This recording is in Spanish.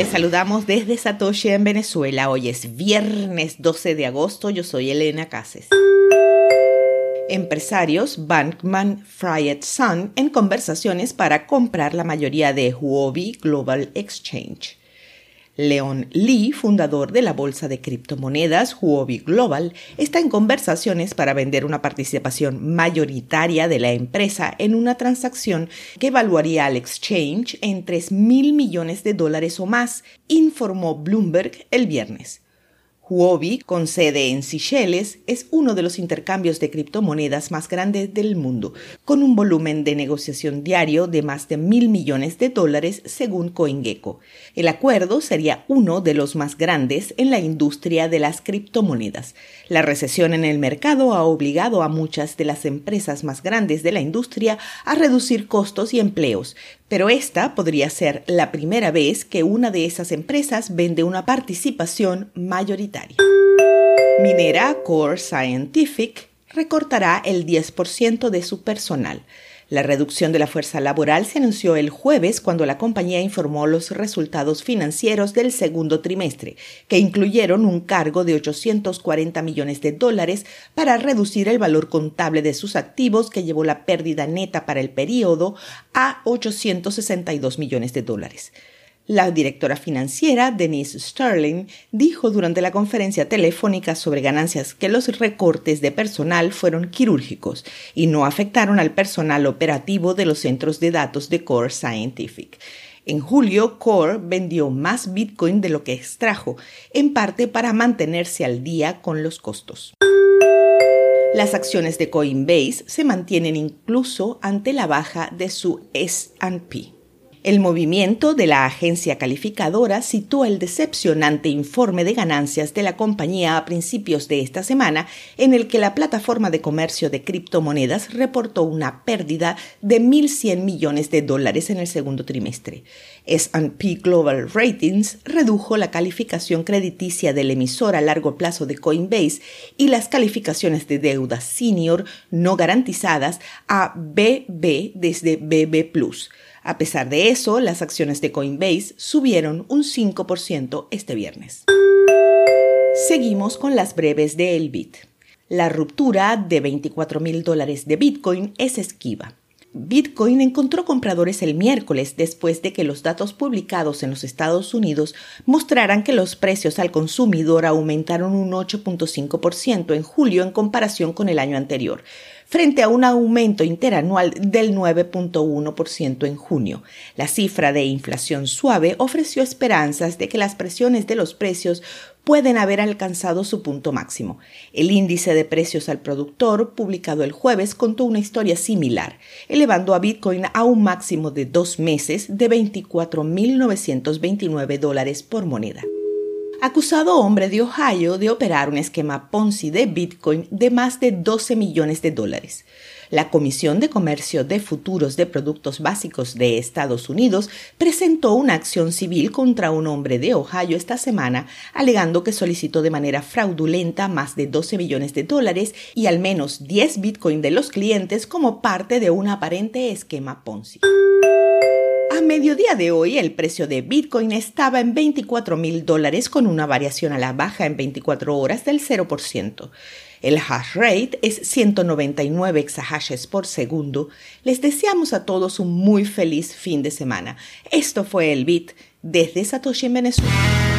Les saludamos desde Satoshi en Venezuela. Hoy es viernes 12 de agosto. Yo soy Elena Cases. Empresarios Bankman Fried Sun en conversaciones para comprar la mayoría de Huobi Global Exchange. Leon Lee, fundador de la bolsa de criptomonedas Huobi Global, está en conversaciones para vender una participación mayoritaria de la empresa en una transacción que evaluaría al exchange en 3 mil millones de dólares o más, informó Bloomberg el viernes. Huobi, con sede en Seychelles, es uno de los intercambios de criptomonedas más grandes del mundo, con un volumen de negociación diario de más de mil millones de dólares según CoinGecko. El acuerdo sería uno de los más grandes en la industria de las criptomonedas. La recesión en el mercado ha obligado a muchas de las empresas más grandes de la industria a reducir costos y empleos, pero esta podría ser la primera vez que una de esas empresas vende una participación mayoritaria. Minera Core Scientific recortará el 10% de su personal. La reducción de la fuerza laboral se anunció el jueves cuando la compañía informó los resultados financieros del segundo trimestre, que incluyeron un cargo de 840 millones de dólares para reducir el valor contable de sus activos, que llevó la pérdida neta para el periodo a 862 millones de dólares. La directora financiera, Denise Sterling, dijo durante la conferencia telefónica sobre ganancias que los recortes de personal fueron quirúrgicos y no afectaron al personal operativo de los centros de datos de Core Scientific. En julio, Core vendió más Bitcoin de lo que extrajo, en parte para mantenerse al día con los costos. Las acciones de Coinbase se mantienen incluso ante la baja de su SP. El movimiento de la agencia calificadora citó el decepcionante informe de ganancias de la compañía a principios de esta semana, en el que la plataforma de comercio de criptomonedas reportó una pérdida de 1.100 millones de dólares en el segundo trimestre. S&P Global Ratings redujo la calificación crediticia del emisor a largo plazo de Coinbase y las calificaciones de deuda senior no garantizadas a BB desde BB+. A pesar de eso, las acciones de Coinbase subieron un 5% este viernes. Seguimos con las breves de Elbit. La ruptura de 24 mil dólares de Bitcoin es esquiva. Bitcoin encontró compradores el miércoles después de que los datos publicados en los Estados Unidos mostraran que los precios al consumidor aumentaron un 8.5% en julio en comparación con el año anterior, frente a un aumento interanual del 9.1% en junio. La cifra de inflación suave ofreció esperanzas de que las presiones de los precios pueden haber alcanzado su punto máximo. El índice de precios al productor, publicado el jueves, contó una historia similar, elevando a Bitcoin a un máximo de dos meses de 24.929 dólares por moneda acusado hombre de Ohio de operar un esquema Ponzi de Bitcoin de más de 12 millones de dólares. La Comisión de Comercio de Futuros de Productos Básicos de Estados Unidos presentó una acción civil contra un hombre de Ohio esta semana, alegando que solicitó de manera fraudulenta más de 12 millones de dólares y al menos 10 Bitcoin de los clientes como parte de un aparente esquema Ponzi. Mediodía de hoy, el precio de Bitcoin estaba en 24 mil dólares con una variación a la baja en 24 horas del 0%. El hash rate es 199 exahashes por segundo. Les deseamos a todos un muy feliz fin de semana. Esto fue el Bit desde Satoshi en Venezuela.